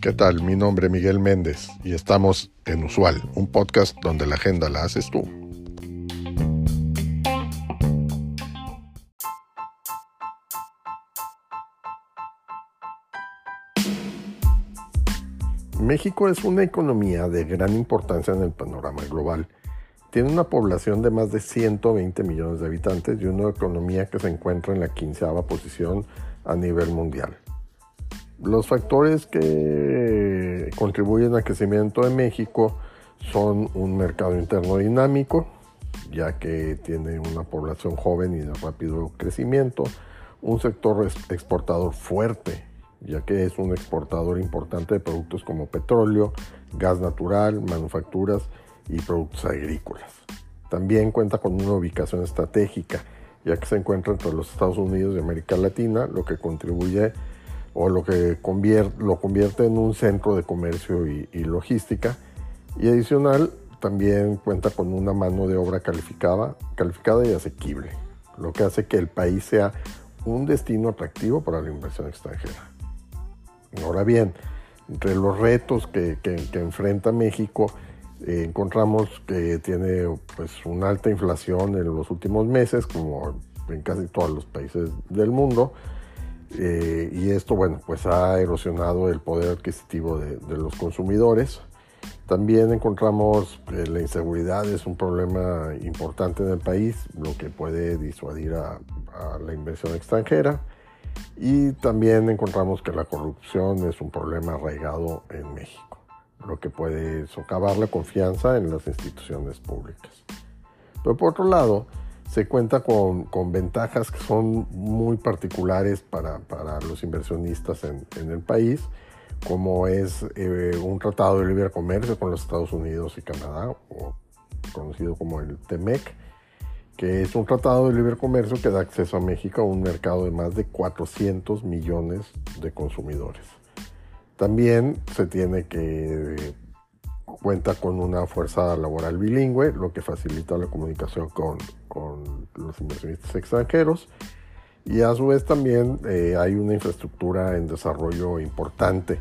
¿Qué tal? Mi nombre es Miguel Méndez y estamos en Usual, un podcast donde la agenda la haces tú. México es una economía de gran importancia en el panorama global. Tiene una población de más de 120 millones de habitantes y una economía que se encuentra en la quinceava posición a nivel mundial. Los factores que contribuyen al crecimiento de México son un mercado interno dinámico, ya que tiene una población joven y de rápido crecimiento, un sector exportador fuerte ya que es un exportador importante de productos como petróleo, gas natural, manufacturas y productos agrícolas. También cuenta con una ubicación estratégica, ya que se encuentra entre los Estados Unidos y América Latina, lo que contribuye o lo que convierte, lo convierte en un centro de comercio y, y logística. Y adicional, también cuenta con una mano de obra calificada, calificada y asequible, lo que hace que el país sea un destino atractivo para la inversión extranjera. Ahora bien, entre los retos que, enfrenta México, eh, encontramos que tiene pues, una alta inflación en los últimos meses, como en casi todos los países del mundo. Eh, y esto, bueno, pues ha erosionado el poder adquisitivo de, los consumidores. También encontramos que la inseguridad es un problema importante en el país, lo que puede disuadir a la inversión extranjera. Y también encontramos que la corrupción es un problema arraigado en México, lo que puede socavar la confianza en las instituciones públicas. Pero por otro lado, se cuenta con, con ventajas que son muy particulares para, para los inversionistas en, en, el país, como es eh, un tratado de libre comercio con los Estados Unidos y Canadá, o conocido como el TEMEC, que es un tratado de libre comercio que da acceso a México a un mercado de más de 400 millones de consumidores. También se tiene que cuenta con una fuerza laboral bilingüe, lo que facilita la comunicación con, con los inversionistas extranjeros. Y a su vez también eh, hay una infraestructura en desarrollo importante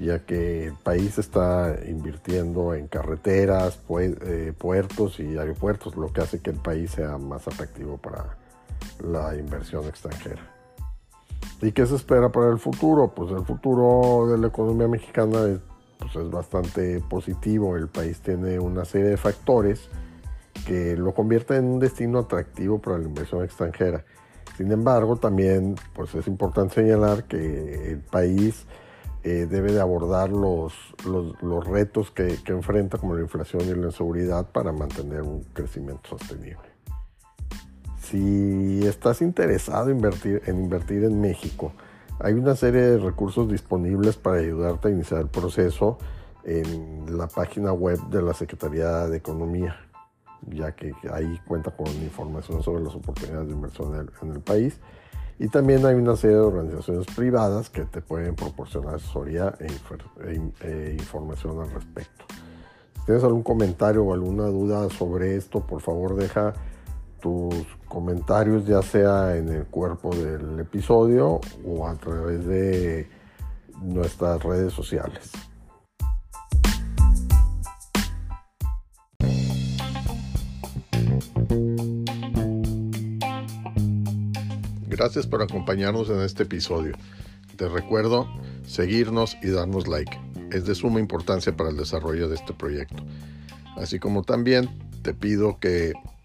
ya que el país está invirtiendo en carreteras, eh, puertos y aeropuertos, lo que hace que el país sea más atractivo para la inversión extranjera. ¿Y qué se espera para el futuro? Pues el futuro de la economía mexicana es, pues es bastante positivo. El país tiene una serie de factores que lo convierten en un destino atractivo para la inversión extranjera. Sin embargo, también pues es importante señalar que el país eh, debe de abordar los, los, retos que, enfrenta como la inflación y la inseguridad para mantener un crecimiento sostenible. Si estás interesado invertir, en invertir en México, hay una serie de recursos disponibles para ayudarte a iniciar el proceso en la página web de la Secretaría de Economía, ya que ahí cuenta con información sobre las oportunidades de inversión en el país y también hay una serie de organizaciones privadas que te pueden proporcionar asesoría e, e, e, información al respecto. Si tienes algún comentario o alguna duda sobre esto, por favor deja tus comentarios ya sea en el cuerpo del episodio o a través de nuestras redes sociales. Gracias por acompañarnos en este episodio. Te recuerdo seguirnos y darnos like. Es de suma importancia para el desarrollo de este proyecto. Así como también te pido que